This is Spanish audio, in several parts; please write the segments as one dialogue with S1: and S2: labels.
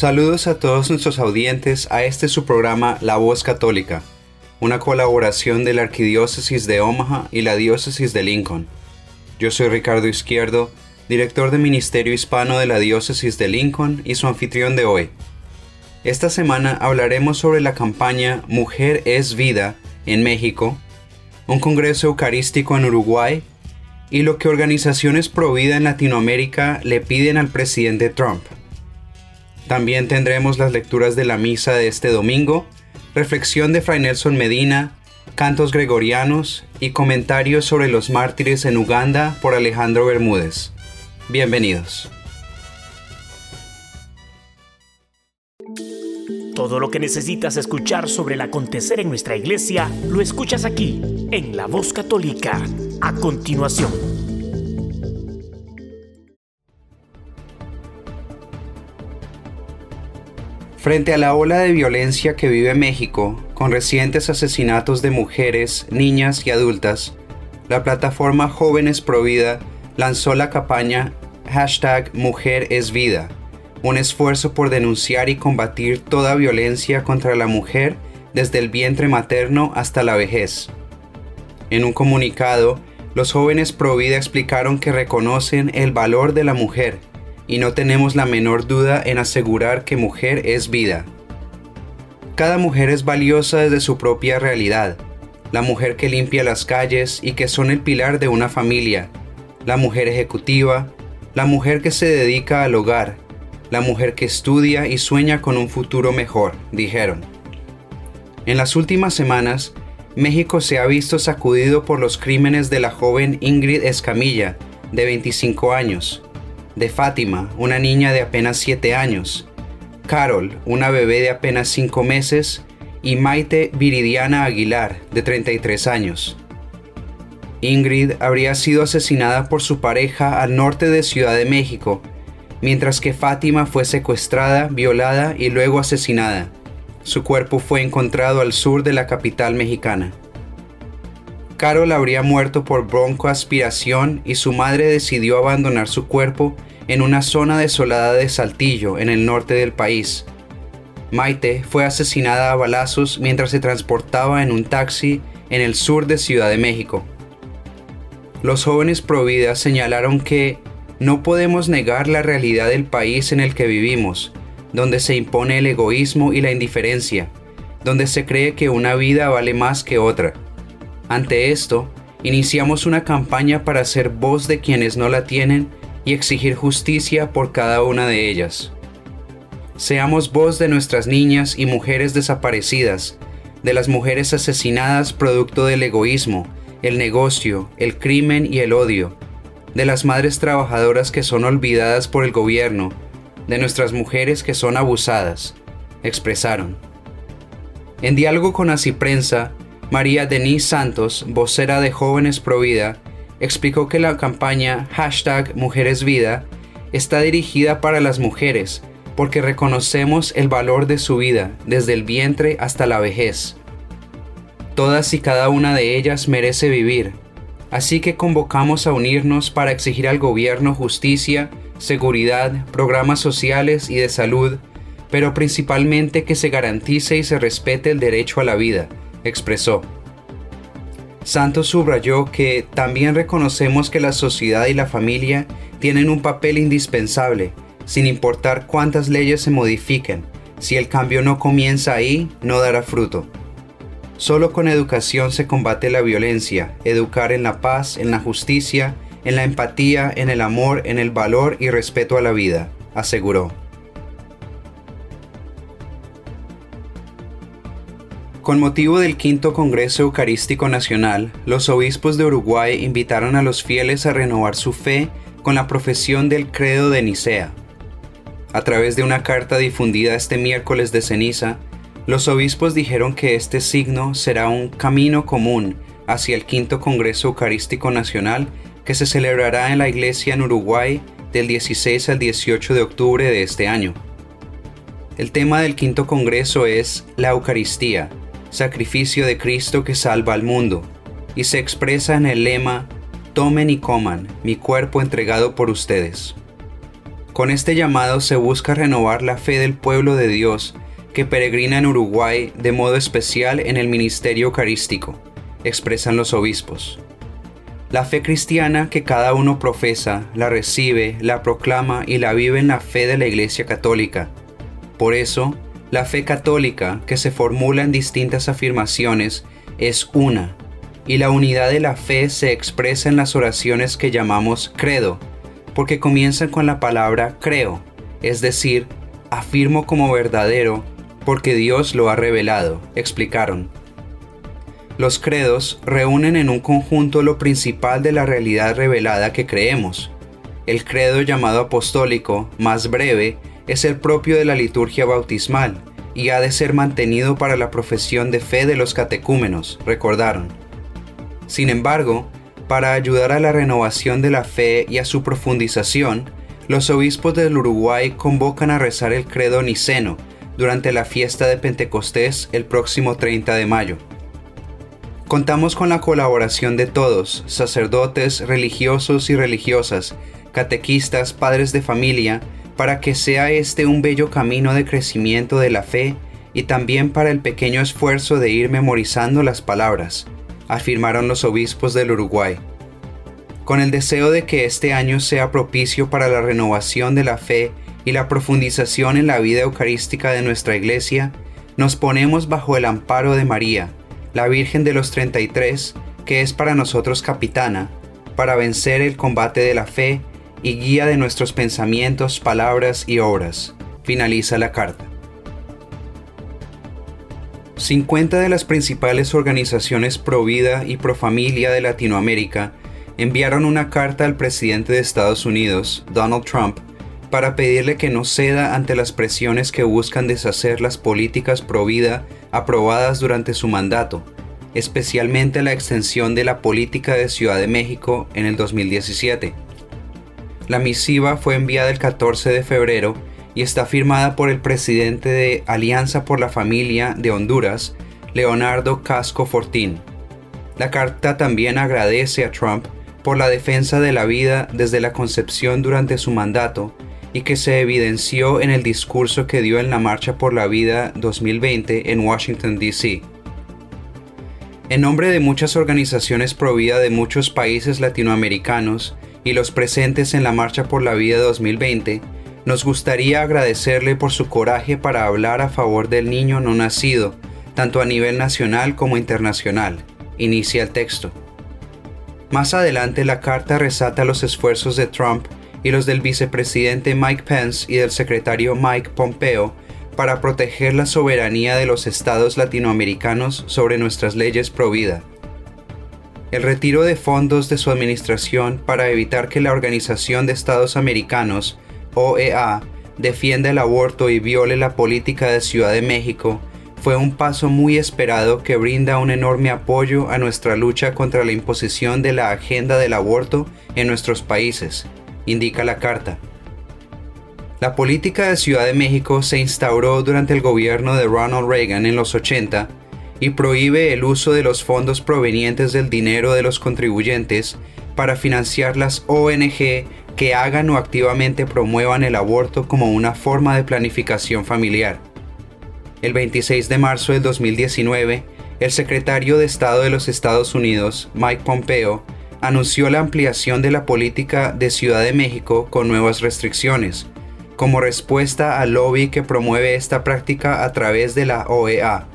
S1: Saludos a todos nuestros audientes a este su programa La Voz Católica, una colaboración de la Arquidiócesis de Omaha y la Diócesis de Lincoln. Yo soy Ricardo Izquierdo, director de Ministerio Hispano de la Diócesis de Lincoln y su anfitrión de hoy. Esta semana hablaremos sobre la campaña Mujer es Vida en México, un congreso eucarístico en Uruguay y lo que organizaciones pro vida en Latinoamérica le piden al presidente Trump. También tendremos las lecturas de la misa de este domingo, reflexión de Fray Nelson Medina, cantos gregorianos y comentarios sobre los mártires en Uganda por Alejandro Bermúdez. Bienvenidos.
S2: Todo lo que necesitas escuchar sobre el acontecer en nuestra iglesia lo escuchas aquí, en La Voz Católica, a continuación.
S1: Frente a la ola de violencia que vive México, con recientes asesinatos de mujeres, niñas y adultas, la plataforma Jóvenes Pro Vida lanzó la campaña hashtag un esfuerzo por denunciar y combatir toda violencia contra la mujer desde el vientre materno hasta la vejez. En un comunicado, los jóvenes Pro Vida explicaron que reconocen el valor de la mujer y no tenemos la menor duda en asegurar que mujer es vida. Cada mujer es valiosa desde su propia realidad, la mujer que limpia las calles y que son el pilar de una familia, la mujer ejecutiva, la mujer que se dedica al hogar, la mujer que estudia y sueña con un futuro mejor, dijeron. En las últimas semanas, México se ha visto sacudido por los crímenes de la joven Ingrid Escamilla, de 25 años, de Fátima, una niña de apenas 7 años, Carol, una bebé de apenas 5 meses, y Maite Viridiana Aguilar, de 33 años. Ingrid habría sido asesinada por su pareja al norte de Ciudad de México, mientras que Fátima fue secuestrada, violada y luego asesinada. Su cuerpo fue encontrado al sur de la capital mexicana. Carol habría muerto por broncoaspiración y su madre decidió abandonar su cuerpo en una zona desolada de Saltillo, en el norte del país. Maite fue asesinada a balazos mientras se transportaba en un taxi en el sur de Ciudad de México. Los jóvenes Provida señalaron que no podemos negar la realidad del país en el que vivimos, donde se impone el egoísmo y la indiferencia, donde se cree que una vida vale más que otra ante esto, iniciamos una campaña para ser voz de quienes no la tienen y exigir justicia por cada una de ellas. Seamos voz de nuestras niñas y mujeres desaparecidas, de las mujeres asesinadas producto del egoísmo, el negocio, el crimen y el odio, de las madres trabajadoras que son olvidadas por el gobierno, de nuestras mujeres que son abusadas, expresaron. En diálogo con Prensa, María Denise Santos, vocera de Jóvenes Pro Vida, explicó que la campaña hashtag Mujeres Vida está dirigida para las mujeres porque reconocemos el valor de su vida desde el vientre hasta la vejez. Todas y cada una de ellas merece vivir, así que convocamos a unirnos para exigir al gobierno justicia, seguridad, programas sociales y de salud, pero principalmente que se garantice y se respete el derecho a la vida expresó. Santos subrayó que también reconocemos que la sociedad y la familia tienen un papel indispensable, sin importar cuántas leyes se modifiquen, si el cambio no comienza ahí, no dará fruto. Solo con educación se combate la violencia, educar en la paz, en la justicia, en la empatía, en el amor, en el valor y respeto a la vida, aseguró. Con motivo del quinto Congreso Eucarístico Nacional, los obispos de Uruguay invitaron a los fieles a renovar su fe con la profesión del credo de Nicea. A través de una carta difundida este miércoles de ceniza, Los obispos dijeron que este signo será un camino común hacia el quinto Congreso Eucarístico Nacional que se celebrará en la iglesia en Uruguay del 16 al 18 de octubre de este año. El tema del quinto Congreso es la Eucaristía, sacrificio de Cristo que salva al mundo, y se expresa en el lema Tomen y coman mi cuerpo entregado por ustedes. Con este llamado se busca renovar la fe del pueblo de Dios que peregrina en Uruguay de modo especial en el ministerio eucarístico, expresan los obispos. La fe cristiana que cada uno profesa, la recibe, la proclama y la vive en la fe de la Iglesia Católica. Por eso, la fe católica, que se formula en distintas afirmaciones, es una, y la unidad de la fe se expresa en las oraciones que llamamos credo, porque comienzan con la palabra creo, es decir, afirmo como verdadero porque Dios lo ha revelado, explicaron. Los credos reúnen en un conjunto lo principal de la realidad revelada que creemos. El credo llamado apostólico, más breve, es el propio de la liturgia bautismal y ha de ser mantenido para la profesión de fe de los catecúmenos, recordaron. Sin embargo, para ayudar a la renovación de la fe y a su profundización, los obispos del Uruguay convocan a rezar el credo niceno, durante la fiesta de Pentecostés el próximo 30 de mayo. Contamos con la colaboración de todos, sacerdotes, religiosos y religiosas, catequistas, padres de familia, para que sea este un bello camino de crecimiento de la fe y también para el pequeño esfuerzo de ir memorizando las palabras, afirmaron los obispos del Uruguay. Con el deseo de que este año sea propicio para la renovación de la fe y la profundización en la vida eucarística de nuestra Iglesia, nos ponemos bajo el amparo de María, la Virgen de los 33, que es para nosotros capitana, para vencer el combate de la fe y guía de nuestros pensamientos, palabras y obras. Finaliza la carta. 50 de las principales organizaciones pro vida y pro familia de Latinoamérica enviaron una carta al presidente de Estados Unidos, Donald Trump, para pedirle que no ceda ante las presiones que buscan deshacer las políticas pro vida aprobadas durante su mandato, especialmente la extensión de la política de Ciudad de México en el 2017. La misiva fue enviada el 14 de febrero y está firmada por el presidente de Alianza por la Familia de Honduras, Leonardo Casco Fortín. La carta también agradece a Trump por la defensa de la vida desde la concepción durante su mandato y que se evidenció en el discurso que dio en la Marcha por la Vida 2020 en Washington, D.C. En nombre de muchas organizaciones pro de muchos países latinoamericanos y los presentes en la Marcha por la Vida 2020, nos gustaría agradecerle por su coraje para hablar a favor del niño no nacido, tanto a nivel nacional como internacional. Inicia el texto. Más adelante la carta resalta los esfuerzos de Trump y los del vicepresidente Mike Pence y del secretario Mike Pompeo para proteger la soberanía de los estados latinoamericanos sobre nuestras leyes pro vida. El retiro de fondos de su administración para evitar que la Organización de Estados Americanos, OEA, defienda el aborto y viole la política de Ciudad de México fue un paso muy esperado que brinda un enorme apoyo a nuestra lucha contra la imposición de la agenda del aborto en nuestros países indica la carta. La política de Ciudad de México se instauró durante el gobierno de Ronald Reagan en los 80 y prohíbe el uso de los fondos provenientes del dinero de los contribuyentes para financiar las ONG que hagan o activamente promuevan el aborto como una forma de planificación familiar. El 26 de marzo del 2019, el secretario de Estado de los Estados Unidos, Mike Pompeo, anunció la ampliación de la política de Ciudad de México con nuevas restricciones, como respuesta al lobby que promueve esta práctica a través de la OEA.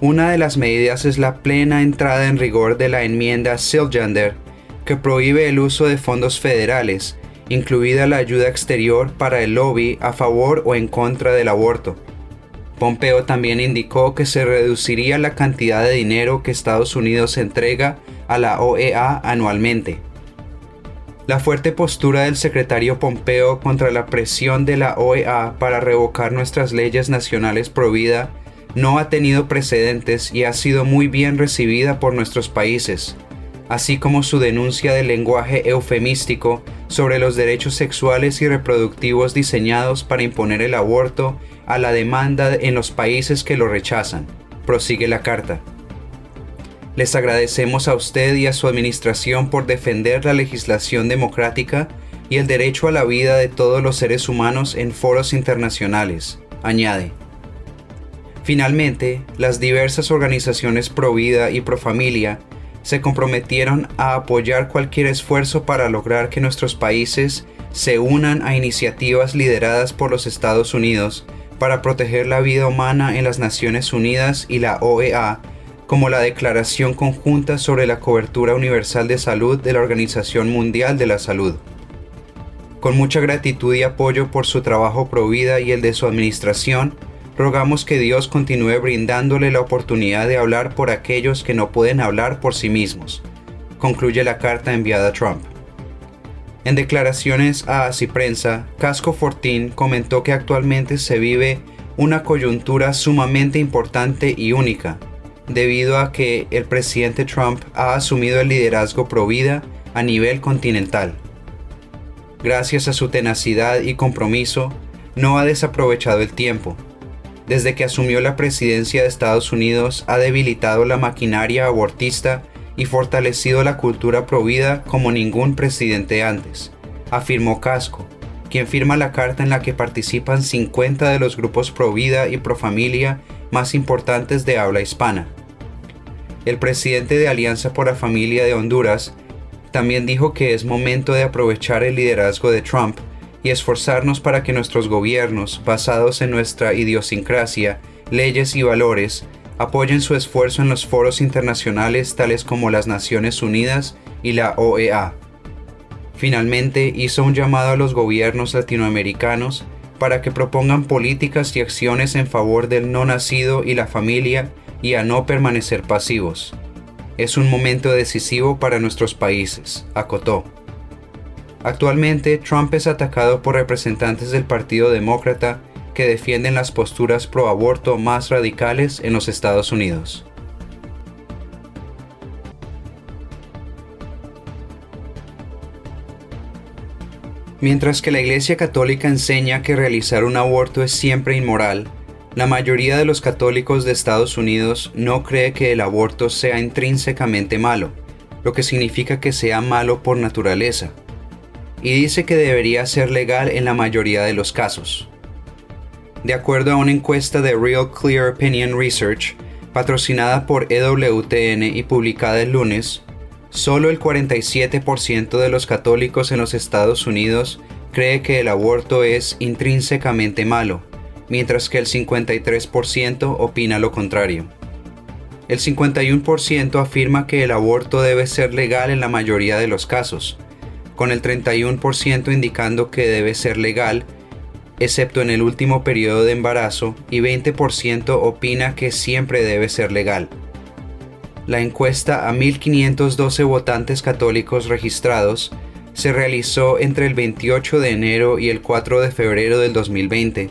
S1: Una de las medidas es la plena entrada en rigor de la enmienda Silgender, que prohíbe el uso de fondos federales, incluida la ayuda exterior para el lobby a favor o en contra del aborto. Pompeo también indicó que se reduciría la cantidad de dinero que Estados Unidos entrega a la OEA anualmente. La fuerte postura del secretario Pompeo contra la presión de la OEA para revocar nuestras leyes nacionales pro vida no ha tenido precedentes y ha sido muy bien recibida por nuestros países, así como su denuncia del lenguaje eufemístico sobre los derechos sexuales y reproductivos diseñados para imponer el aborto a la demanda en los países que lo rechazan. Prosigue la carta. Les agradecemos a usted y a su administración por defender la legislación democrática y el derecho a la vida de todos los seres humanos en foros internacionales, añade. Finalmente, las diversas organizaciones pro vida y pro familia se comprometieron a apoyar cualquier esfuerzo para lograr que nuestros países se unan a iniciativas lideradas por los Estados Unidos para proteger la vida humana en las Naciones Unidas y la OEA, como la Declaración Conjunta sobre la Cobertura Universal de Salud de la Organización Mundial de la Salud. Con mucha gratitud y apoyo por su trabajo pro vida y el de su administración, rogamos que Dios continúe brindándole la oportunidad de hablar por aquellos que no pueden hablar por sí mismos, concluye la carta enviada a Trump. En declaraciones a Así Prensa, Casco Fortín comentó que actualmente se vive una coyuntura sumamente importante y única, debido a que el presidente Trump ha asumido el liderazgo pro vida a nivel continental. Gracias a su tenacidad y compromiso, no ha desaprovechado el tiempo, desde que asumió la presidencia de Estados Unidos, ha debilitado la maquinaria abortista y fortalecido la cultura provida como ningún presidente antes, afirmó Casco, quien firma la carta en la que participan 50 de los grupos pro vida y pro familia más importantes de habla hispana. El presidente de Alianza por la Familia de Honduras también dijo que es momento de aprovechar el liderazgo de Trump y esforzarnos para que nuestros gobiernos, basados en nuestra idiosincrasia, leyes y valores, apoyen su esfuerzo en los foros internacionales tales como las Naciones Unidas y la OEA. Finalmente, hizo un llamado a los gobiernos latinoamericanos para que propongan políticas y acciones en favor del no nacido y la familia y a no permanecer pasivos. Es un momento decisivo para nuestros países, acotó. Actualmente, Trump es atacado por representantes del Partido Demócrata que defienden las posturas pro aborto más radicales en los Estados Unidos. Mientras que la Iglesia Católica enseña que realizar un aborto es siempre inmoral, la mayoría de los católicos de Estados Unidos no cree que el aborto sea intrínsecamente malo, lo que significa que sea malo por naturaleza y dice que debería ser legal en la mayoría de los casos. De acuerdo a una encuesta de Real Clear Opinion Research, patrocinada por EWTN y publicada el lunes, solo el 47% de los católicos en los Estados Unidos cree que el aborto es intrínsecamente malo, mientras que el 53% opina lo contrario. El 51% afirma que el aborto debe ser legal en la mayoría de los casos, con el 31% indicando que debe ser legal, excepto en el último periodo de embarazo, y 20% opina que siempre debe ser legal. La encuesta a 1.512 votantes católicos registrados se realizó entre el 28 de enero y el 4 de febrero del 2020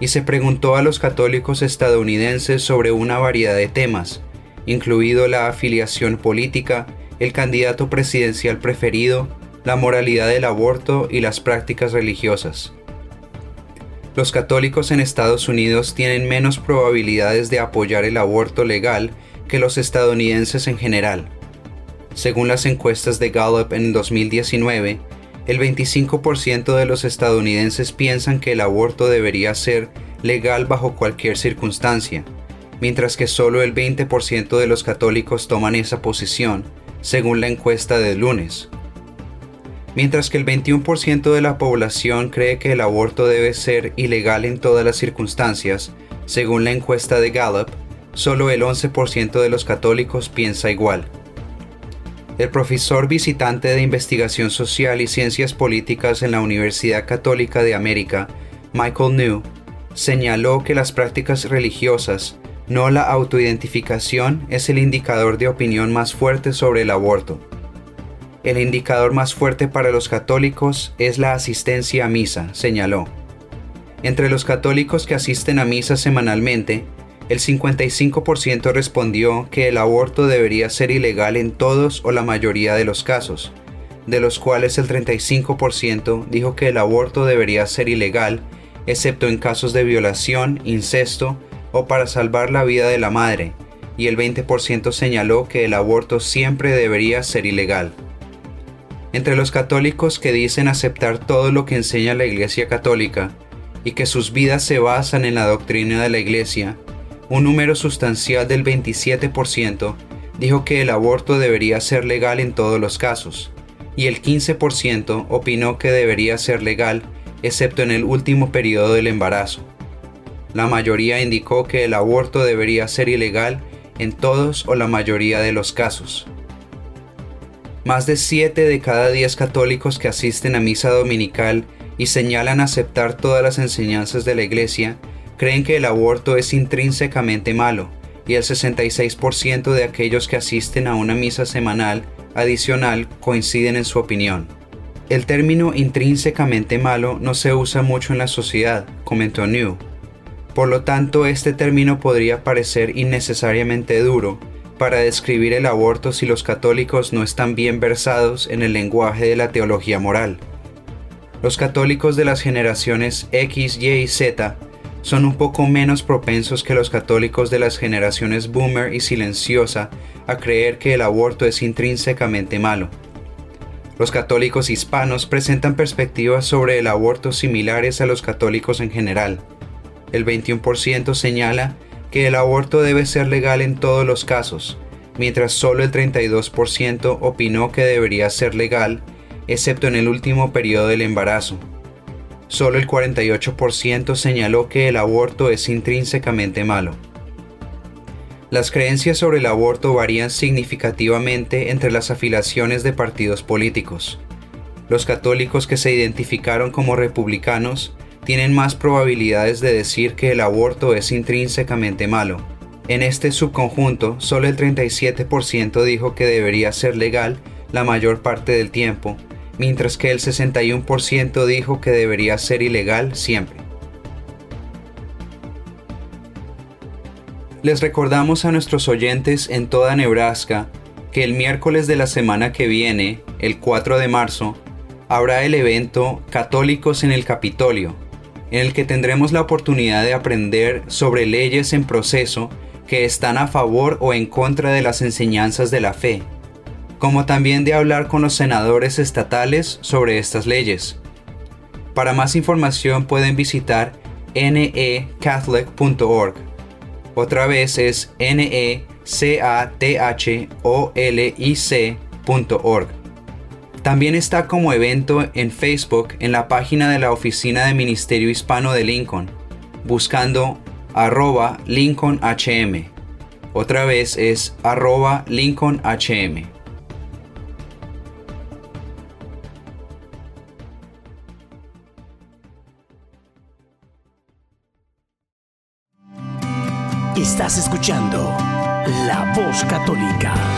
S1: y se preguntó a los católicos estadounidenses sobre una variedad de temas, incluido la afiliación política, el candidato presidencial preferido, la moralidad del aborto y las prácticas religiosas. Los católicos en Estados Unidos tienen menos probabilidades de apoyar el aborto legal que los estadounidenses en general. Según las encuestas de Gallup en 2019, el 25% de los estadounidenses piensan que el aborto debería ser legal bajo cualquier circunstancia, mientras que solo el 20% de los católicos toman esa posición, según la encuesta del lunes mientras que el 21% de la población cree que el aborto debe ser ilegal en todas las circunstancias, según la encuesta de Gallup, solo el 11% de los católicos piensa igual. El profesor visitante de investigación social y ciencias políticas en la Universidad Católica de América, Michael New, señaló que las prácticas religiosas, no la autoidentificación, es el indicador de opinión más fuerte sobre el aborto. El indicador más fuerte para los católicos es la asistencia a misa, señaló. Entre los católicos que asisten a misa semanalmente, el 55% respondió que el aborto debería ser ilegal en todos o la mayoría de los casos, de los cuales el 35% dijo que el aborto debería ser ilegal, excepto en casos de violación, incesto o para salvar la vida de la madre, y el 20% señaló que el aborto siempre debería ser ilegal. Entre los católicos que dicen aceptar todo lo que enseña la Iglesia Católica y que sus vidas se basan en la doctrina de la Iglesia, un número sustancial del 27% dijo que el aborto debería ser legal en todos los casos, y el 15% opinó que debería ser legal excepto en el último periodo del embarazo. La mayoría indicó que el aborto debería ser ilegal en todos o la mayoría de los casos. Más de 7 de cada 10 católicos que asisten a misa dominical y señalan aceptar todas las enseñanzas de la Iglesia creen que el aborto es intrínsecamente malo, y el 66% de aquellos que asisten a una misa semanal adicional coinciden en su opinión. El término intrínsecamente malo no se usa mucho en la sociedad, comentó New. Por lo tanto, este término podría parecer innecesariamente duro para describir el aborto si los católicos no están bien versados en el lenguaje de la teología moral. Los católicos de las generaciones X, Y y Z son un poco menos propensos que los católicos de las generaciones boomer y silenciosa a creer que el aborto es intrínsecamente malo. Los católicos hispanos presentan perspectivas sobre el aborto similares a los católicos en general. El 21% señala que el aborto debe ser legal en todos los casos, mientras solo el 32% opinó que debería ser legal, excepto en el último periodo del embarazo. Solo el 48% señaló que el aborto es intrínsecamente malo. Las creencias sobre el aborto varían significativamente entre las afiliaciones de partidos políticos. Los católicos que se identificaron como republicanos tienen más probabilidades de decir que el aborto es intrínsecamente malo. En este subconjunto, solo el 37% dijo que debería ser legal la mayor parte del tiempo, mientras que el 61% dijo que debería ser ilegal siempre. Les recordamos a nuestros oyentes en toda Nebraska que el miércoles de la semana que viene, el 4 de marzo, habrá el evento Católicos en el Capitolio, en el que tendremos la oportunidad de aprender sobre leyes en proceso que están a favor o en contra de las enseñanzas de la fe, como también de hablar con los senadores estatales sobre estas leyes. Para más información pueden visitar necatholic.org otra vez es necatholic.org. También está como evento en Facebook en la página de la Oficina de Ministerio Hispano de Lincoln, buscando arroba LincolnHM. Otra vez es arroba LincolnHM.
S2: Estás escuchando La Voz Católica.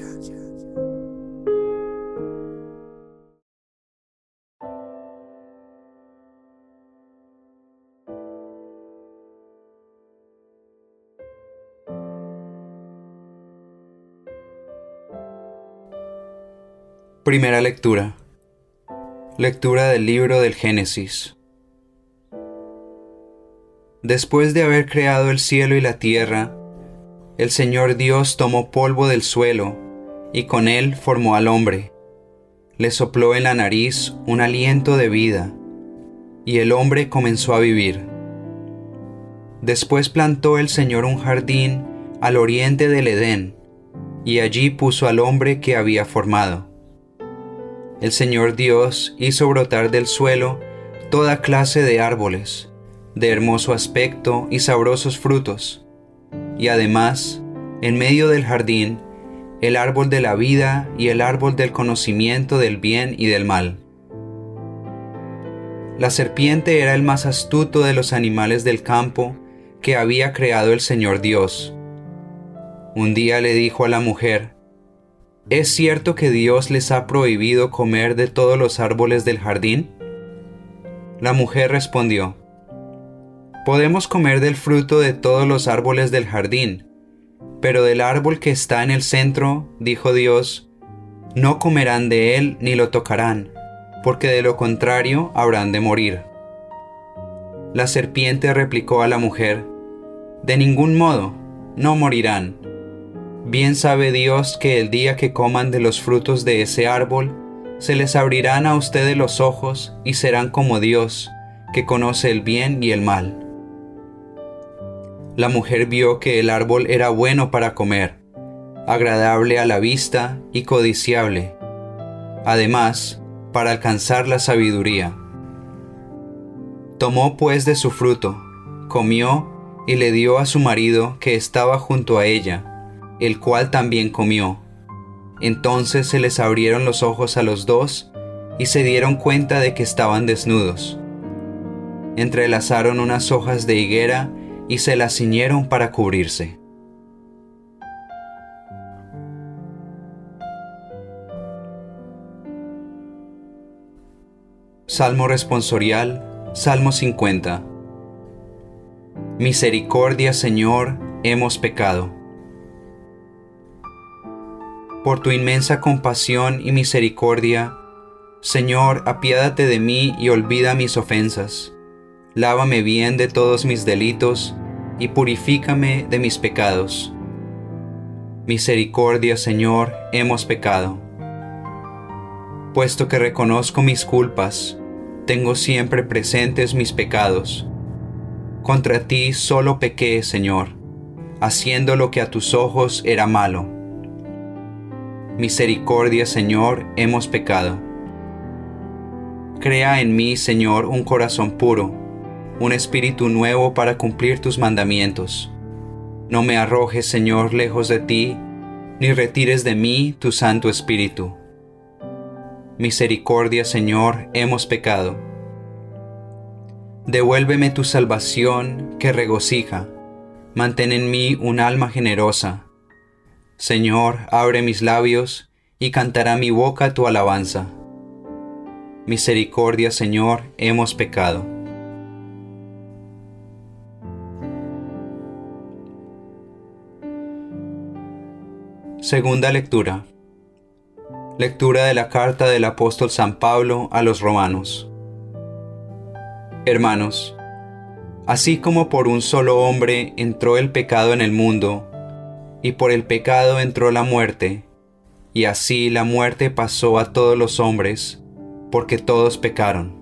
S1: Primera lectura. Lectura del libro del Génesis. Después de haber creado el cielo y la tierra, el Señor Dios tomó polvo del suelo y con él formó al hombre. Le sopló en la nariz un aliento de vida y el hombre comenzó a vivir. Después plantó el Señor un jardín al oriente del Edén y allí puso al hombre que había formado el Señor Dios hizo brotar del suelo toda clase de árboles, de hermoso aspecto y sabrosos frutos, y además, en medio del jardín, el árbol de la vida y el árbol del conocimiento del bien y del mal. La serpiente era el más astuto de los animales del campo que había creado el Señor Dios. Un día le dijo a la mujer, ¿Es cierto que Dios les ha prohibido comer de todos los árboles del jardín? La mujer respondió, Podemos comer del fruto de todos los árboles del jardín, pero del árbol que está en el centro, dijo Dios, no comerán de él ni lo tocarán, porque de lo contrario habrán de morir. La serpiente replicó a la mujer, De ningún modo, no morirán. Bien sabe Dios que el día que coman de los frutos de ese árbol, se les abrirán a ustedes los ojos y serán como Dios, que conoce el bien y el mal. La mujer vio que el árbol era bueno para comer, agradable a la vista y codiciable. Además, para alcanzar la sabiduría. Tomó pues de su fruto, comió y le dio a su marido que estaba junto a ella, el cual también comió. Entonces se les abrieron los ojos a los dos y se dieron cuenta de que estaban desnudos. Entrelazaron unas hojas de higuera y se las ciñeron para cubrirse. Salmo responsorial, Salmo 50. Misericordia, Señor, hemos pecado. Por tu inmensa compasión y misericordia, Señor, apiádate de mí y olvida mis ofensas. Lávame bien de todos mis delitos y purifícame de mis pecados. Misericordia, Señor, hemos pecado. Puesto que reconozco mis culpas, tengo siempre presentes mis pecados. Contra ti solo pequé, Señor, haciendo lo que a tus ojos era malo. Misericordia, Señor, hemos pecado. Crea en mí, Señor, un corazón puro un espíritu nuevo para cumplir tus mandamientos. No me arrojes, Señor, lejos de ti, ni retires de mí tu Santo Espíritu. Misericordia, Señor, hemos pecado. Devuélveme tu salvación que regocija, mantén en mí un alma generosa. Señor, abre mis labios, y cantará mi boca tu alabanza. Misericordia, Señor, hemos pecado. Segunda lectura. Lectura de la carta del apóstol San Pablo a los romanos. Hermanos, así como por un solo hombre entró el pecado en el mundo, y por el pecado entró la muerte, y así la muerte pasó a todos los hombres, porque todos pecaron.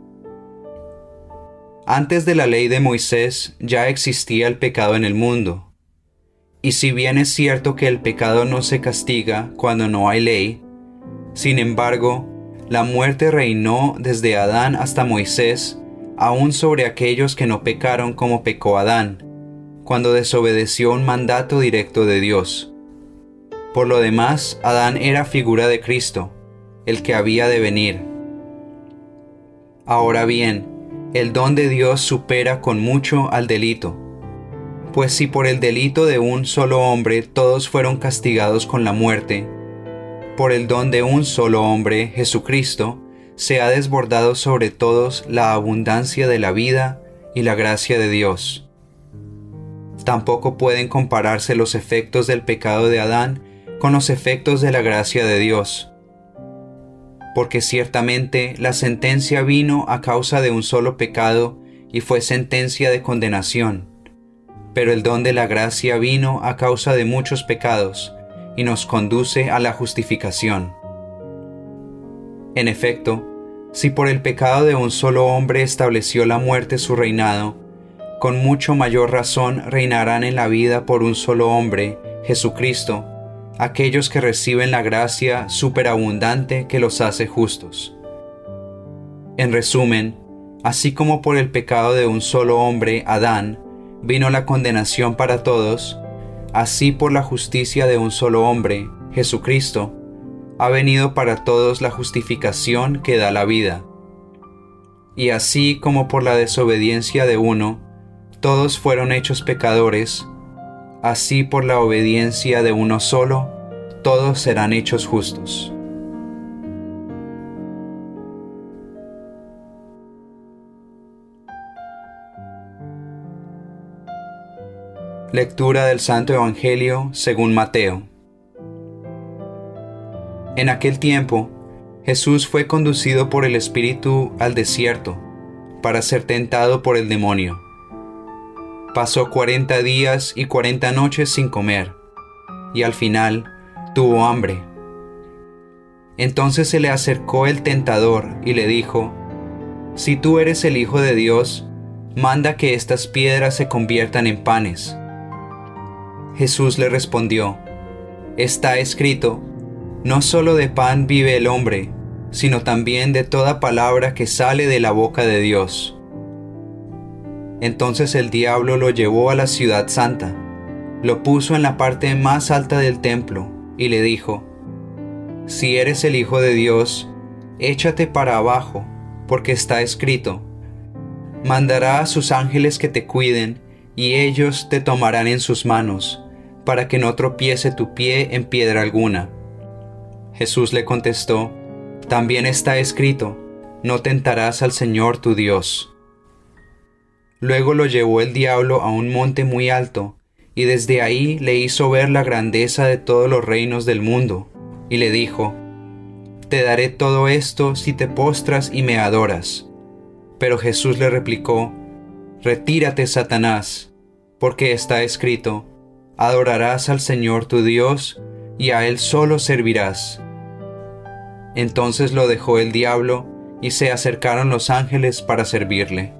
S1: Antes de la ley de Moisés ya existía el pecado en el mundo y si bien es cierto que el pecado no se castiga cuando no hay ley, sin embargo, la muerte reinó desde Adán hasta Moisés, aún sobre aquellos que no pecaron como pecó Adán, cuando desobedeció un mandato directo de Dios. Por lo demás, Adán era figura de Cristo, el que había de venir. Ahora bien, el don de Dios supera con mucho al delito pues si por el delito de un solo hombre todos fueron castigados con la muerte, por el don de un solo hombre, Jesucristo, se ha desbordado sobre todos la abundancia de la vida y la gracia de Dios. Tampoco pueden compararse los efectos del pecado de Adán con los efectos de la gracia de Dios, porque ciertamente la sentencia vino a causa de un solo pecado y fue sentencia de condenación pero el don de la gracia vino a causa de muchos pecados y nos conduce a la justificación. En efecto, si por el pecado de un solo hombre estableció la muerte su reinado, con mucho mayor razón reinarán en la vida por un solo hombre, Jesucristo, aquellos que reciben la gracia superabundante que los hace justos. En resumen, así como por el pecado de un solo hombre, Adán, vino la condenación para todos, así por la justicia de un solo hombre, Jesucristo, ha venido para todos la justificación que da la vida. Y así como por la desobediencia de uno, todos fueron hechos pecadores, así por la obediencia de uno solo, todos serán hechos justos. Lectura del Santo Evangelio según Mateo. En aquel tiempo, Jesús fue conducido por el Espíritu al desierto para ser tentado por el demonio. Pasó cuarenta días y cuarenta noches sin comer, y al final tuvo hambre. Entonces se le acercó el tentador y le dijo, Si tú eres el Hijo de Dios, manda que estas piedras se conviertan en panes. Jesús le respondió, Está escrito, no solo de pan vive el hombre, sino también de toda palabra que sale de la boca de Dios. Entonces el diablo lo llevó a la ciudad santa, lo puso en la parte más alta del templo y le dijo, Si eres el Hijo de Dios, échate para abajo, porque está escrito, mandará a sus ángeles que te cuiden, y ellos te tomarán en sus manos para que no tropiece tu pie en piedra alguna. Jesús le contestó, También está escrito, no tentarás al Señor tu Dios. Luego lo llevó el diablo a un monte muy alto, y desde ahí le hizo ver la grandeza de todos los reinos del mundo, y le dijo, Te daré todo esto si te postras y me adoras. Pero Jesús le replicó, Retírate, Satanás, porque está escrito, adorarás al Señor tu Dios y a Él solo servirás. Entonces lo dejó el diablo y se acercaron los ángeles para servirle.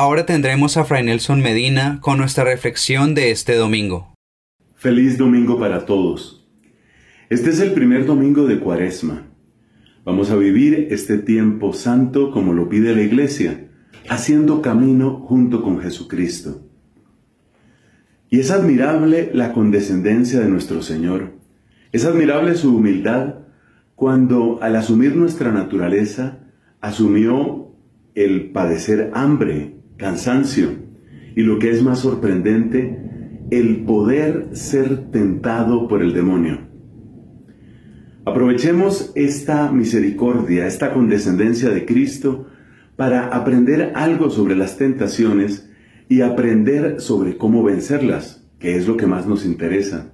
S1: Ahora tendremos a Fray Nelson Medina con nuestra reflexión de este domingo.
S3: Feliz domingo para todos. Este es el primer domingo de Cuaresma. Vamos a vivir este tiempo santo como lo pide la Iglesia, haciendo camino junto con Jesucristo. Y es admirable la condescendencia de nuestro Señor. Es admirable su humildad cuando al asumir nuestra naturaleza asumió el padecer hambre, cansancio y lo que es más sorprendente, el poder ser tentado por el demonio. Aprovechemos esta misericordia, esta condescendencia de Cristo para aprender algo sobre las tentaciones y aprender sobre cómo vencerlas, que es lo que más nos interesa.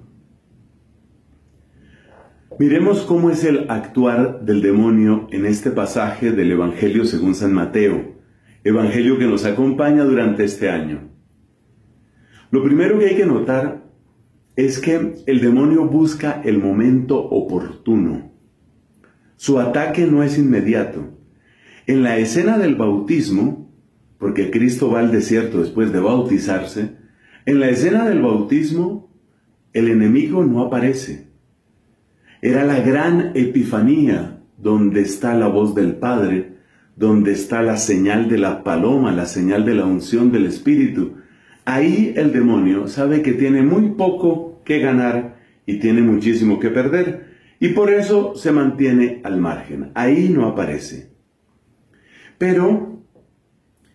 S3: Miremos cómo es el actuar del demonio en este pasaje del Evangelio según San Mateo, Evangelio que nos acompaña durante este año. Lo primero que hay que notar es que el demonio busca el momento oportuno. Su ataque no es inmediato. En la escena del bautismo, porque Cristo va al desierto después de bautizarse, en la escena del bautismo el enemigo no aparece. Era la gran epifanía donde está la voz del Padre, donde está la señal de la paloma, la señal de la unción del Espíritu. Ahí el demonio sabe que tiene muy poco que ganar y tiene muchísimo que perder, y por eso se mantiene al margen. Ahí no aparece. Pero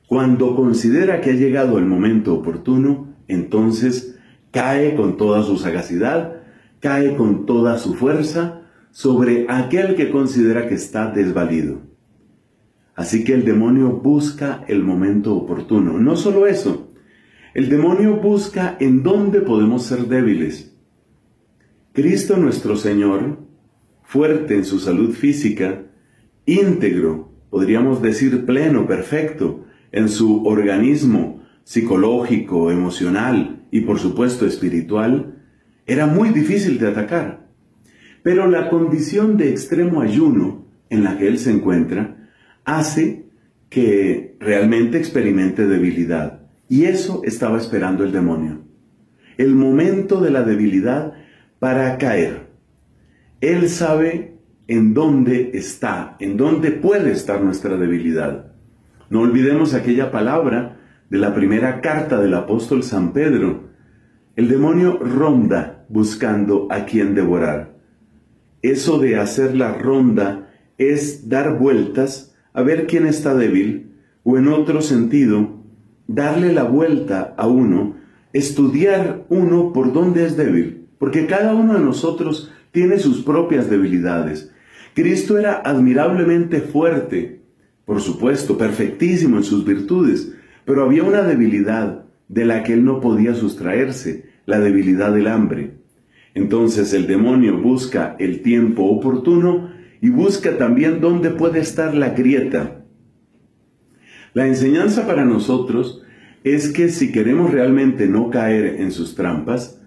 S3: cuando considera que ha llegado el momento oportuno, entonces cae con toda su sagacidad, cae con toda su fuerza sobre aquel que considera que está desvalido. Así que el demonio busca el momento oportuno. No solo eso, el demonio busca en dónde podemos ser débiles. Cristo nuestro Señor, fuerte en su salud física, íntegro, podríamos decir pleno, perfecto, en su organismo psicológico, emocional y por supuesto espiritual, era muy difícil de atacar. Pero la condición de extremo ayuno en la que él se encuentra hace que realmente experimente debilidad. Y eso estaba esperando el demonio. El momento de la debilidad para caer. Él sabe en dónde está, en dónde puede estar nuestra debilidad. No olvidemos aquella palabra de la primera carta del apóstol San Pedro. El demonio ronda buscando a quien devorar. Eso de hacer la ronda es dar vueltas a ver quién está débil, o en otro sentido, darle la vuelta a uno, estudiar uno por dónde es débil, porque cada uno de nosotros tiene sus propias debilidades. Cristo era admirablemente fuerte, por supuesto, perfectísimo en sus virtudes, pero había una debilidad de la que él no podía sustraerse, la debilidad del hambre. Entonces el demonio busca el tiempo oportuno y busca también dónde puede estar la grieta. La enseñanza para nosotros es que si queremos realmente no caer en sus trampas,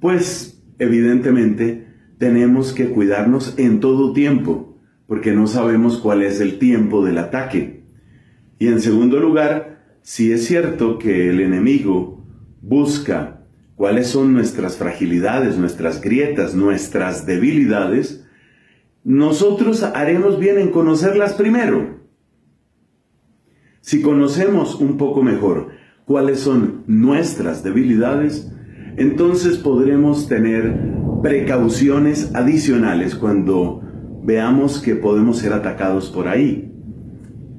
S3: pues evidentemente tenemos que cuidarnos en todo tiempo, porque no sabemos cuál es el tiempo del ataque. Y en segundo lugar, si es cierto que el enemigo busca cuáles son nuestras fragilidades, nuestras grietas, nuestras debilidades, nosotros haremos bien en conocerlas primero. Si conocemos un poco mejor cuáles son nuestras debilidades, entonces podremos tener precauciones adicionales cuando veamos que podemos ser atacados por ahí.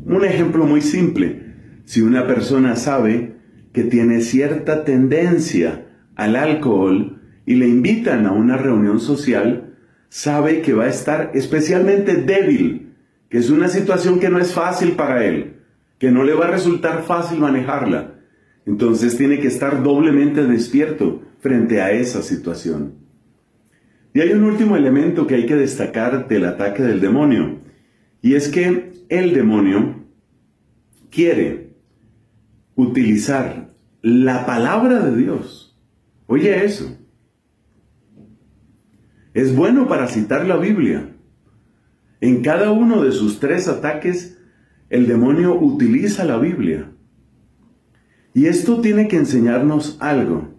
S3: Un ejemplo muy simple, si una persona sabe que tiene cierta tendencia al alcohol y le invitan a una reunión social, sabe que va a estar especialmente débil, que es una situación que no es fácil para él, que no le va a resultar fácil manejarla. Entonces tiene que estar doblemente despierto frente a esa situación. Y hay un último elemento que hay que destacar del ataque del demonio, y es que el demonio quiere utilizar la palabra de Dios Oye eso. Es bueno para citar la Biblia. En cada uno de sus tres ataques, el demonio utiliza la Biblia. Y esto tiene que enseñarnos algo.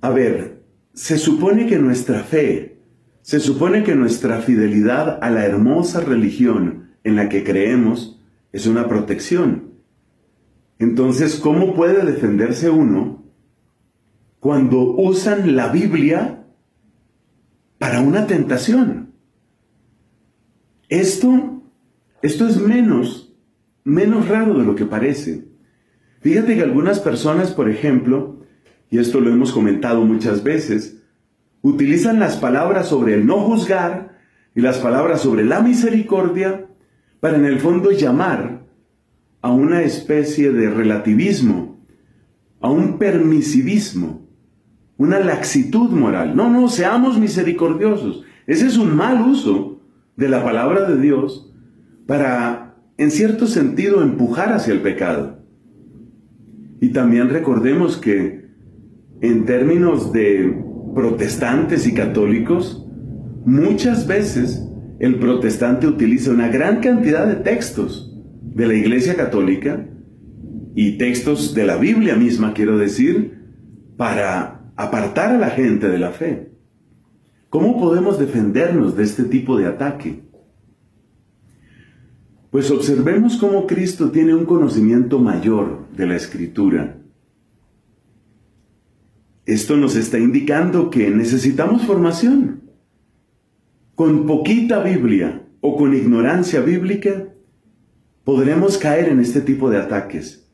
S3: A ver, se supone que nuestra fe, se supone que nuestra fidelidad a la hermosa religión en la que creemos es una protección. Entonces, ¿cómo puede defenderse uno cuando usan la Biblia para una tentación. Esto, esto es menos, menos raro de lo que parece. Fíjate que algunas personas, por ejemplo, y esto lo hemos comentado muchas veces, utilizan las palabras sobre el no juzgar y las palabras sobre la misericordia para en el fondo llamar a una especie de relativismo, a un permisivismo una laxitud moral. No, no, seamos misericordiosos. Ese es un mal uso de la palabra de Dios para, en cierto sentido, empujar hacia el pecado. Y también recordemos que en términos de protestantes y católicos, muchas veces el protestante utiliza una gran cantidad de textos de la Iglesia Católica y textos de la Biblia misma, quiero decir, para apartar a la gente de la fe. ¿Cómo podemos defendernos de este tipo de ataque? Pues observemos cómo Cristo tiene un conocimiento mayor de la escritura. Esto nos está indicando que necesitamos formación. Con poquita Biblia o con ignorancia bíblica, podremos caer en este tipo de ataques.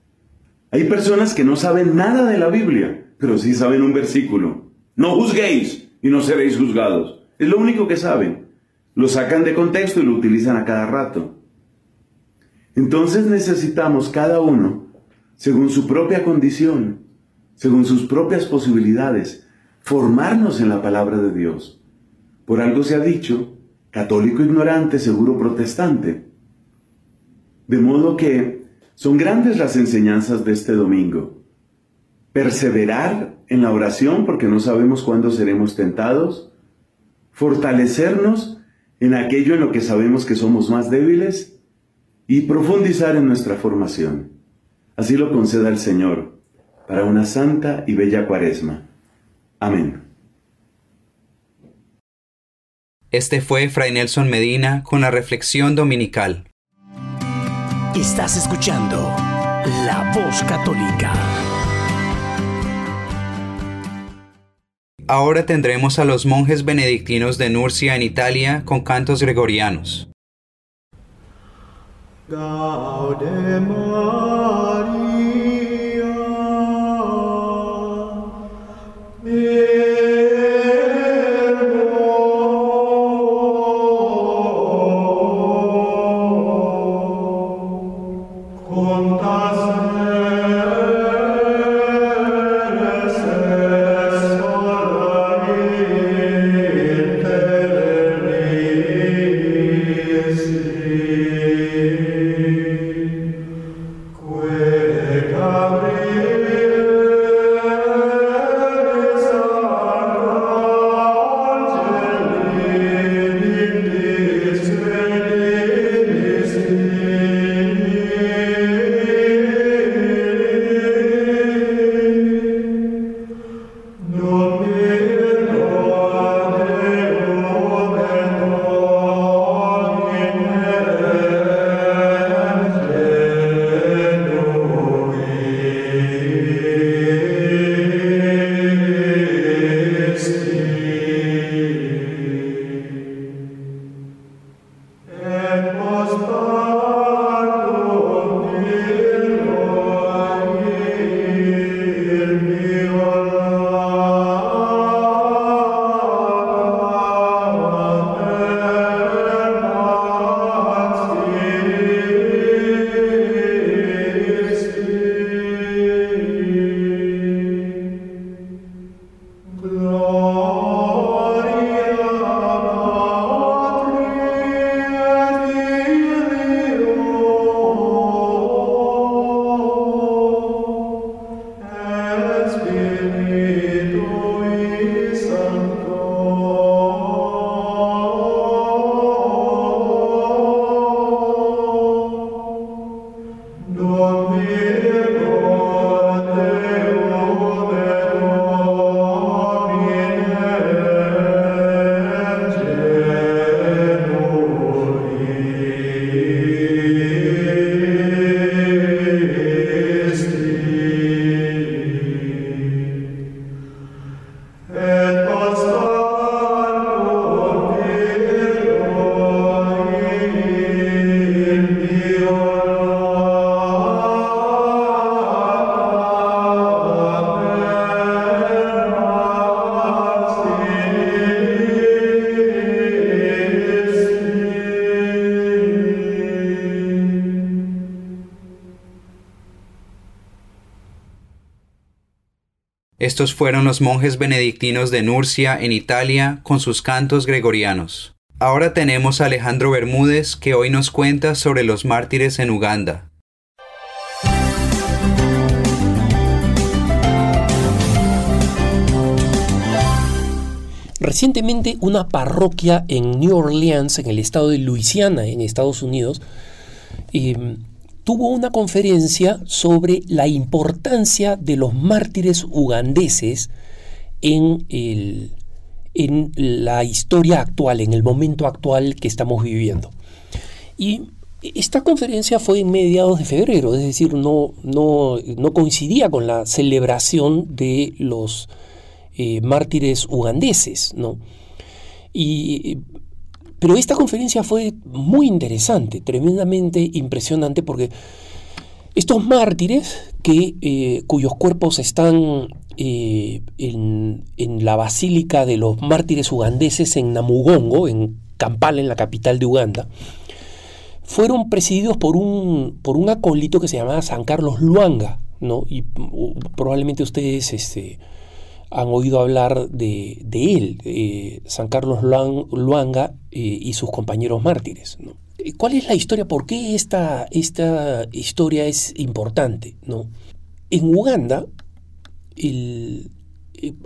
S3: Hay personas que no saben nada de la Biblia pero sí saben un versículo. No juzguéis y no seréis juzgados. Es lo único que saben. Lo sacan de contexto y lo utilizan a cada rato. Entonces necesitamos cada uno, según su propia condición, según sus propias posibilidades, formarnos en la palabra de Dios. Por algo se ha dicho, católico ignorante, seguro protestante. De modo que son grandes las enseñanzas de este domingo perseverar en la oración porque no sabemos cuándo seremos tentados, fortalecernos en aquello en lo que sabemos que somos más débiles y profundizar en nuestra formación. Así lo conceda el Señor para una santa y bella cuaresma. Amén.
S1: Este fue Fray Nelson Medina con la reflexión dominical.
S2: Estás escuchando La Voz Católica.
S1: Ahora tendremos a los monjes benedictinos de Nurcia en Italia con cantos gregorianos. Estos fueron los monjes benedictinos de Nurcia en Italia con sus cantos gregorianos. Ahora tenemos a Alejandro Bermúdez que hoy nos cuenta sobre los mártires en Uganda.
S4: Recientemente una parroquia en New Orleans, en el estado de Luisiana, en Estados Unidos, em, tuvo una conferencia sobre la importancia de los mártires ugandeses en, en la historia actual, en el momento actual que estamos viviendo. Y esta conferencia fue en mediados de febrero, es decir, no, no, coincidía con la celebración de los eh, mártires ugandeses. ¿no? Y pero esta conferencia fue muy interesante, tremendamente impresionante, porque estos mártires, que, eh, cuyos cuerpos están eh, en, la Basílica de los Mártires Ugandeses en Namugongo, en Kampala, en la capital de Uganda, fueron presididos por un, por un acólito que se llamaba San Carlos Luanga, ¿no? y uh, probablemente ustedes este, han oído hablar de, él, eh, San Carlos Luanga eh, y sus compañeros mártires. Eh, ¿Cuál es la historia? ¿Por qué esta, esta historia es importante? ¿no? En Uganda,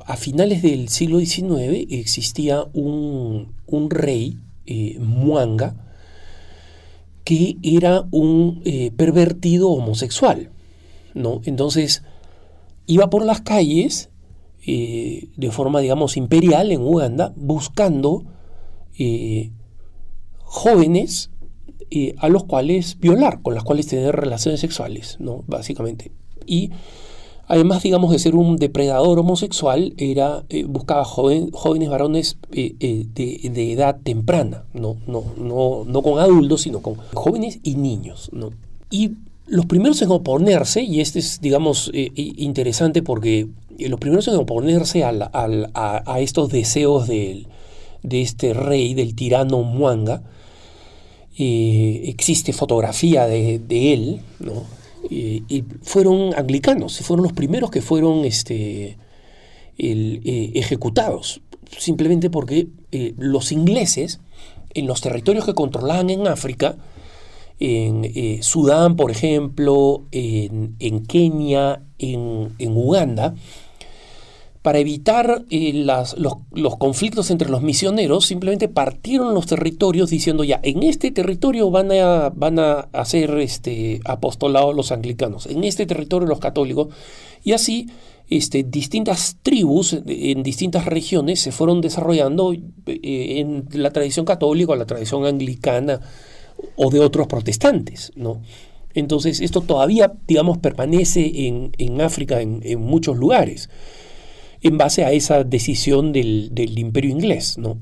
S4: a finales del siglo XIX existía un, rey, Muanga, que era un pervertido homosexual. ¿no? Entonces, iba por las calles eh, de forma, digamos, imperial en Uganda, buscando eh, jóvenes eh, a los cuales violar, con las cuales tener relaciones sexuales, ¿no? Básicamente. Y además, digamos, de ser un depredador homosexual, era, buscaba jóvenes varones eh, de, edad temprana, ¿no? No, no, no con adultos, sino con jóvenes y niños. ¿no? Y los primeros en oponerse, y este es, digamos, interesante porque los primeros en oponerse a, estos deseos de, de este rey, del tirano Muanga, existe fotografía de, él, ¿no? y fueron anglicanos, fueron los primeros que fueron este, eh, ejecutados, simplemente porque eh, los ingleses, en los territorios que controlaban en África, en eh, Sudán, por ejemplo, en, Kenia, en, en Uganda, para evitar eh, los, conflictos entre los misioneros, simplemente partieron los territorios diciendo ya, en este territorio van a, van a hacer este, apostolado los anglicanos, en este territorio los católicos, y así este, distintas tribus en distintas regiones se fueron desarrollando eh, en la tradición católica, la tradición anglicana o de otros protestantes, ¿no? Entonces, esto todavía, digamos, permanece en, África en, en muchos lugares en base a esa decisión del, imperio inglés. ¿no?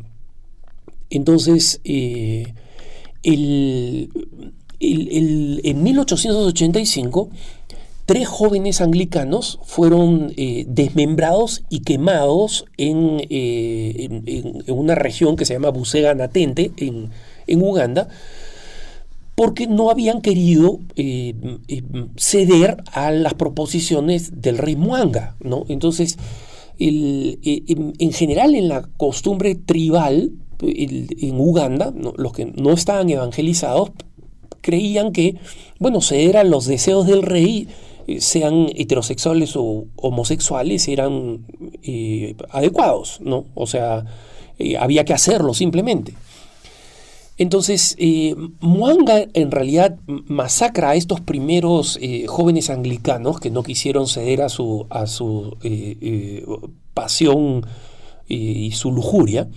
S4: Entonces, eh, en 1885, tres jóvenes anglicanos fueron eh, desmembrados y quemados eh, en, una región que se llama Busega Natente, en, Uganda, porque no habían querido ceder a las proposiciones del rey Muanga. ¿no? Entonces, eh, en, general en la costumbre tribal en Uganda, los que no estaban evangelizados creían que, bueno, ceder a los deseos del rey, eh, sean heterosexuales o homosexuales, eran eh, adecuados, ¿no? O sea, había que hacerlo simplemente. Entonces, eh, Muanga en realidad masacra a estos primeros eh, jóvenes anglicanos que no quisieron ceder a su, a su eh, pasión y su lujuria,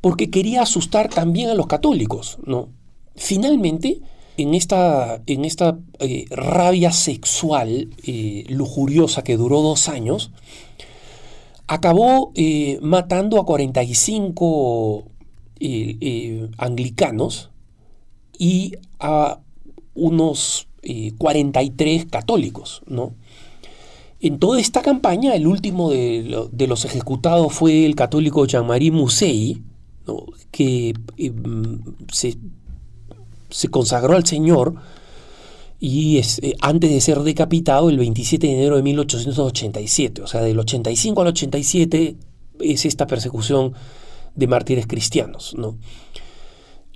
S4: porque quería asustar también a los católicos. ¿no? Finalmente, en esta, en esta rabia sexual lujuriosa que duró dos años, acabó matando a 45 anglicanos y a unos 43 católicos, ¿no? En toda esta campaña, el último de, los ejecutados fue el católico Jean-Marie Musei, que eh, se, consagró al Señor y eh, antes de ser decapitado el 27 de enero de 1887. O sea, del 85 al 87 es esta persecución de mártires cristianos. ¿no?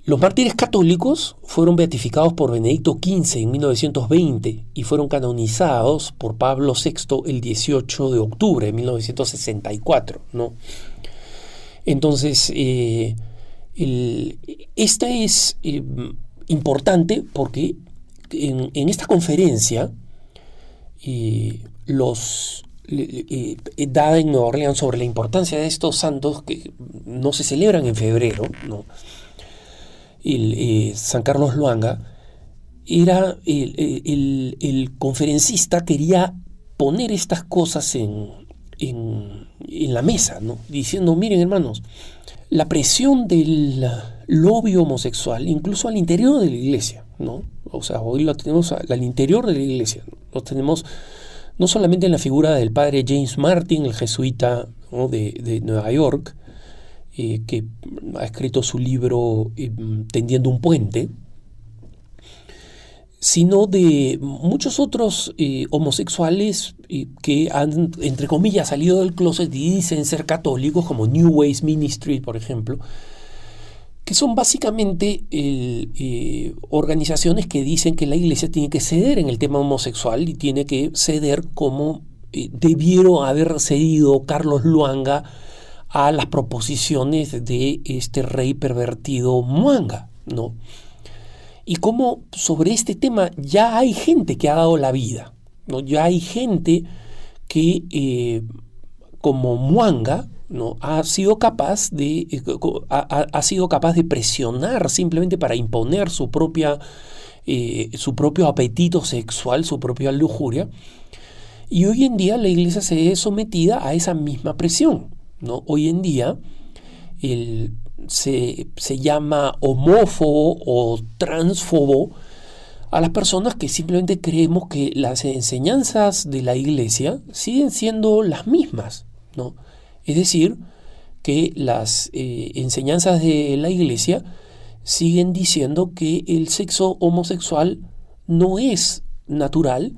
S4: Los mártires católicos fueron beatificados por Benedicto XV en 1920 y fueron canonizados por Pablo VI el 18 de octubre de 1964. ¿no? Entonces, eh, esta es eh, importante porque en, esta conferencia eh, los, dada en Nueva Orleans sobre la importancia de estos santos que no se celebran en febrero, ¿no? el, eh, San Carlos Luanga, era el, conferencista quería poner estas cosas en, en, la mesa, ¿no? diciendo, miren hermanos, la presión del lobby homosexual, incluso al interior de la iglesia, ¿no? O sea, hoy lo tenemos al interior de la iglesia, lo tenemos no solamente en la figura del padre James Martin, el jesuita de, Nueva York, eh, que ha escrito su libro eh, Tendiendo un puente, sino de muchos otros eh, homosexuales que han, entre comillas, salido del closet y dicen ser católicos, como New Ways Ministry, por ejemplo, que son básicamente eh, organizaciones que dicen que la iglesia tiene que ceder en el tema homosexual y tiene que ceder como eh, debieron haber cedido Carlos Luanga a las proposiciones de este rey pervertido Muanga, ¿no? Y como sobre este tema ya hay gente que ha dado la vida, ¿no? Ya hay gente que, eh, como Muanga, ¿no? ha, sido capaz de, eh, ha, sido capaz de presionar simplemente para imponer su, propia, eh, su propio apetito sexual, su propia lujuria, Y hoy en día la iglesia se ve sometida a esa misma presión. ¿no? Hoy en día se, se, llama homófobo o transfobo a las personas que simplemente creemos que las enseñanzas de la iglesia siguen siendo las mismas. ¿no? Es decir, que las eh, enseñanzas de la iglesia siguen diciendo que el sexo homosexual no es natural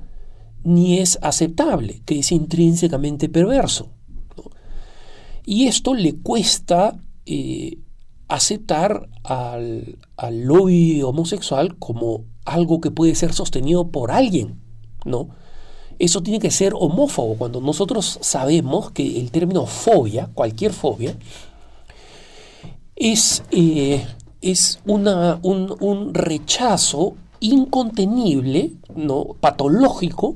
S4: ni es aceptable, que es intrínsecamente perverso. Y esto le cuesta eh, aceptar al, al, lobby homosexual como algo que puede ser sostenido por alguien, ¿no? Eso tiene que ser homófobo, cuando nosotros sabemos que el término fobia, cualquier fobia, es, eh, es una, un, rechazo incontenible, ¿no? patológico,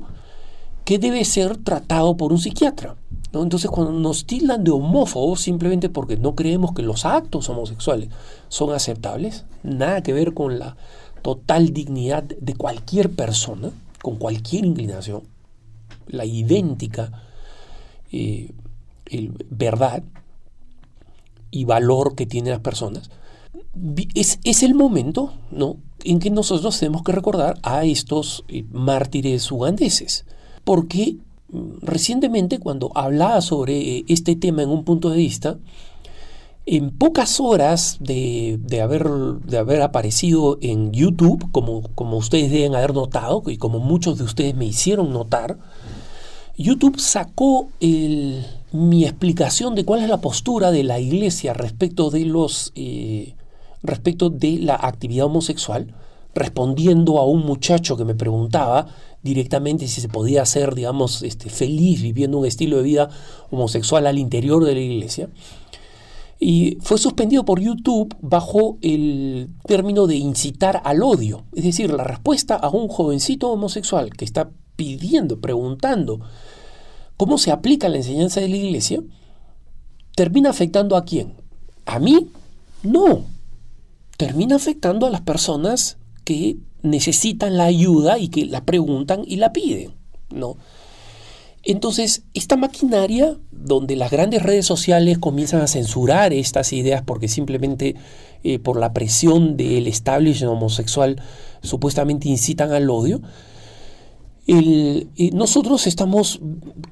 S4: que debe ser tratado por un psiquiatra. ¿no? Entonces, cuando nos tildan de homófobos simplemente porque no creemos que los actos homosexuales son aceptables, nada que ver con la total dignidad de cualquier persona, con cualquier inclinación, la idéntica eh, verdad y valor que tienen las personas, es, es, el momento ¿no? en que nosotros tenemos que recordar a estos eh, mártires ugandeses. Porque mm, recientemente cuando hablaba sobre eh, este tema en un punto de vista, en pocas horas de, haber, de haber, aparecido en YouTube, como, como, ustedes deben haber notado y como muchos de ustedes me hicieron notar, YouTube sacó mi explicación de cuál es la postura de la iglesia respecto de, los, eh, respecto de la actividad homosexual, respondiendo a un muchacho que me preguntaba directamente si se podía ser, digamos, este, feliz viviendo un estilo de vida homosexual al interior de la iglesia y fue suspendido por YouTube bajo el término de incitar al odio. Es decir, la respuesta a un jovencito homosexual que está pidiendo, preguntando cómo se aplica la enseñanza de la iglesia, termina afectando a quién? ¿A mí? No. Termina afectando a las personas que necesitan la ayuda y que la preguntan y la piden. ¿no? Entonces, esta maquinaria, donde las grandes redes sociales comienzan a censurar estas ideas porque simplemente eh, por la presión del establishment homosexual supuestamente incitan al odio, eh, nosotros estamos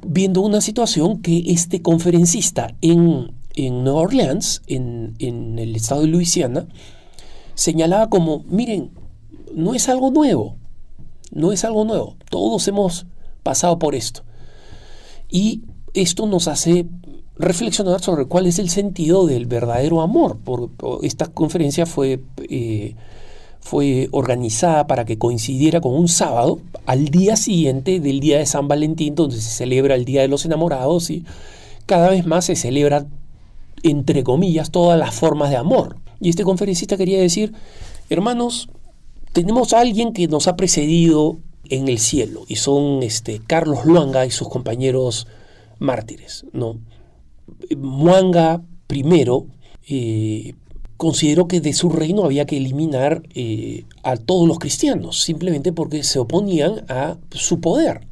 S4: viendo una situación que este conferencista en, en Nueva Orleans, en, en el estado de Luisiana, señalaba como, miren, no es algo nuevo, no es algo nuevo, todos hemos pasado por esto. Y esto nos hace reflexionar sobre cuál es el sentido del verdadero amor. Por, esta conferencia fue, eh, fue organizada para que coincidiera con un sábado, al día siguiente del día de San Valentín, donde se celebra el Día de los Enamorados y cada vez más se celebra, entre comillas, todas las formas de amor. Y este conferencista quería decir, hermanos, tenemos a alguien que nos ha precedido en el cielo y son este, Carlos Luanga y sus compañeros mártires. ¿no? Muanga primero eh, consideró que de su reino había que eliminar eh, a todos los cristianos, simplemente porque se oponían a su poder.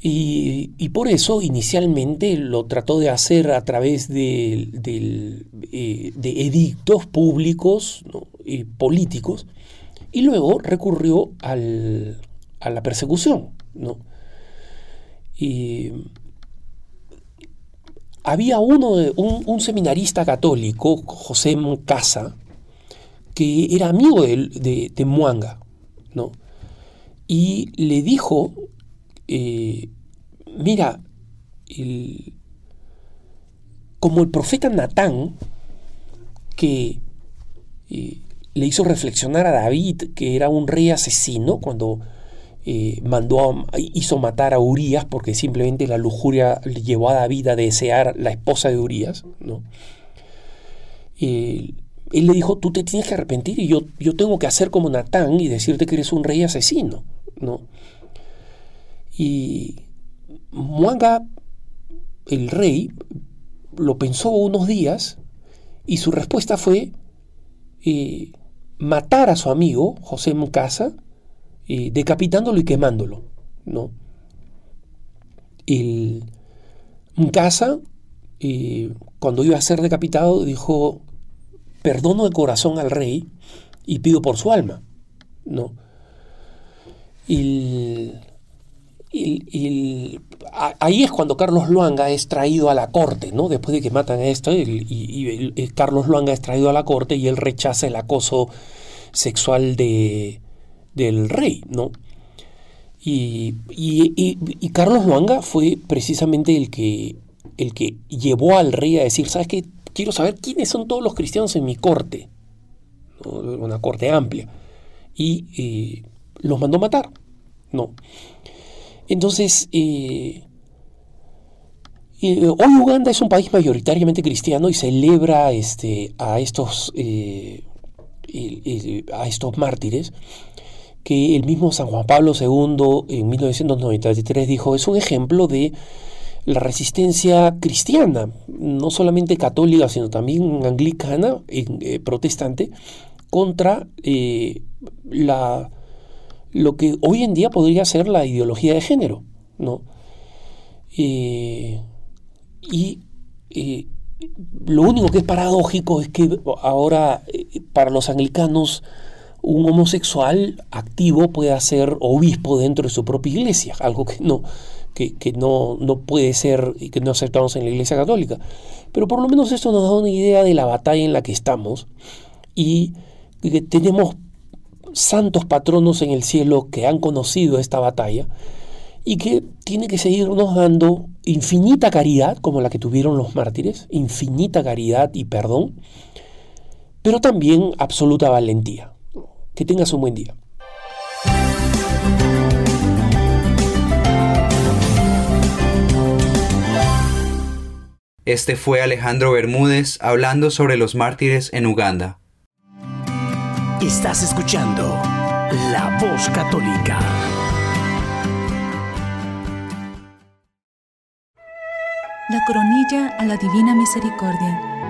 S4: Y, por eso inicialmente lo trató de hacer a través de, eh, edictos públicos y políticos, y luego recurrió al, a la persecución. ¿no? Y había uno, un, seminarista católico, José Casa, que era amigo de, de, Muanga, ¿no? Y le dijo, eh, mira, como el profeta Natán, que eh, le hizo reflexionar a David, que era un rey asesino, cuando eh, mandó hizo matar a Urias, porque simplemente la lujuria le llevó a David a desear la esposa de Urias. ¿no? él le dijo, tú te tienes que arrepentir y yo, yo tengo que hacer como Natán y decirte que eres un rey asesino. ¿no? Y Muanga, el rey, lo pensó unos días y su respuesta fue, eh, matar a su amigo, José Mukasa, decapitándolo y quemándolo. ¿no? el casa eh, cuando iba a ser decapitado, dijo, perdono de corazón al rey y pido por su alma. ¿no? Y, ahí es cuando Carlos Luanga es traído a la corte, ¿no? Después de que matan a esto, y, Carlos Luanga es traído a la corte y él rechaza el acoso sexual de, del rey, ¿no? Y, Carlos Luanga fue precisamente el que, el que llevó al rey a decir, ¿sabes qué? Quiero saber quiénes son todos los cristianos en mi corte, una corte amplia, y eh, los mandó matar, ¿no? Entonces, eh, eh, hoy Uganda es un país mayoritariamente cristiano y celebra este, a, estos, a estos mártires que el mismo San Juan Pablo II en 1993 dijo es un ejemplo de la resistencia cristiana, no solamente católica, sino también anglicana, eh, protestante, contra eh, la, lo que hoy en día podría ser la ideología de género. ¿no? Eh, y lo único que es paradójico es que ahora para los anglicanos un homosexual activo pueda ser obispo dentro de su propia iglesia, algo que no, que, no, no, puede ser y que no aceptamos en la iglesia católica. Pero por lo menos esto nos da una idea de la batalla en la que estamos y que tenemos santos patronos en el cielo que han conocido esta batalla y que tiene que seguirnos dando infinita caridad como la que tuvieron los mártires, infinita caridad y perdón, pero también absoluta valentía. Que tengas un buen día.
S1: Este fue Alejandro Bermúdez hablando sobre los mártires en Uganda.
S2: Estás escuchando La Voz Católica.
S5: La coronilla a la Divina Misericordia.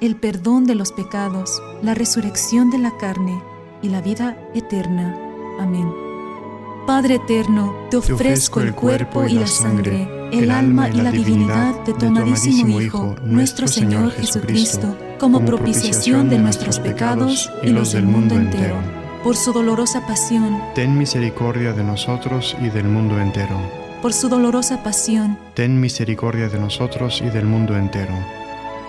S5: el perdón de los pecados, la resurrección de la carne y la vida eterna. Amén. Padre eterno, te ofrezco el cuerpo y la sangre, el alma y la divinidad de tu amadísimo Hijo, nuestro Señor Jesucristo, como propiciación de nuestros pecados y los del mundo entero. Por su dolorosa pasión,
S6: ten misericordia de nosotros y del mundo entero.
S5: Por su dolorosa pasión,
S6: ten misericordia de nosotros y del mundo entero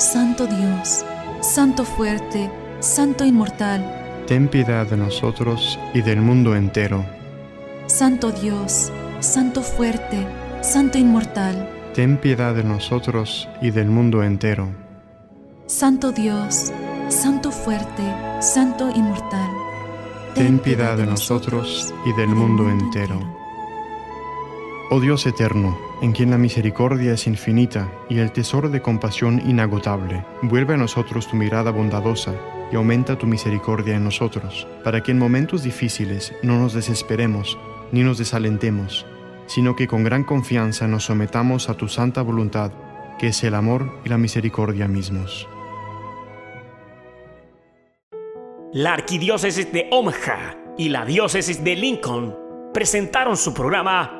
S5: Santo Dios, Santo fuerte, Santo inmortal,
S6: ten piedad de nosotros y del mundo entero.
S5: Santo Dios, Santo fuerte, Santo inmortal,
S6: ten piedad de nosotros y del mundo entero.
S5: Santo Dios, Santo fuerte, Santo inmortal,
S6: ten piedad de nosotros y del mundo entero. Oh Dios eterno, en quien la misericordia es infinita y el tesoro de compasión inagotable, vuelve a nosotros tu mirada bondadosa y aumenta tu misericordia en nosotros, para que en momentos difíciles no nos desesperemos ni nos desalentemos, sino que con gran confianza nos sometamos a tu santa voluntad, que es el amor y la misericordia mismos.
S2: La Arquidiócesis de Omaha y la Diócesis de Lincoln presentaron su programa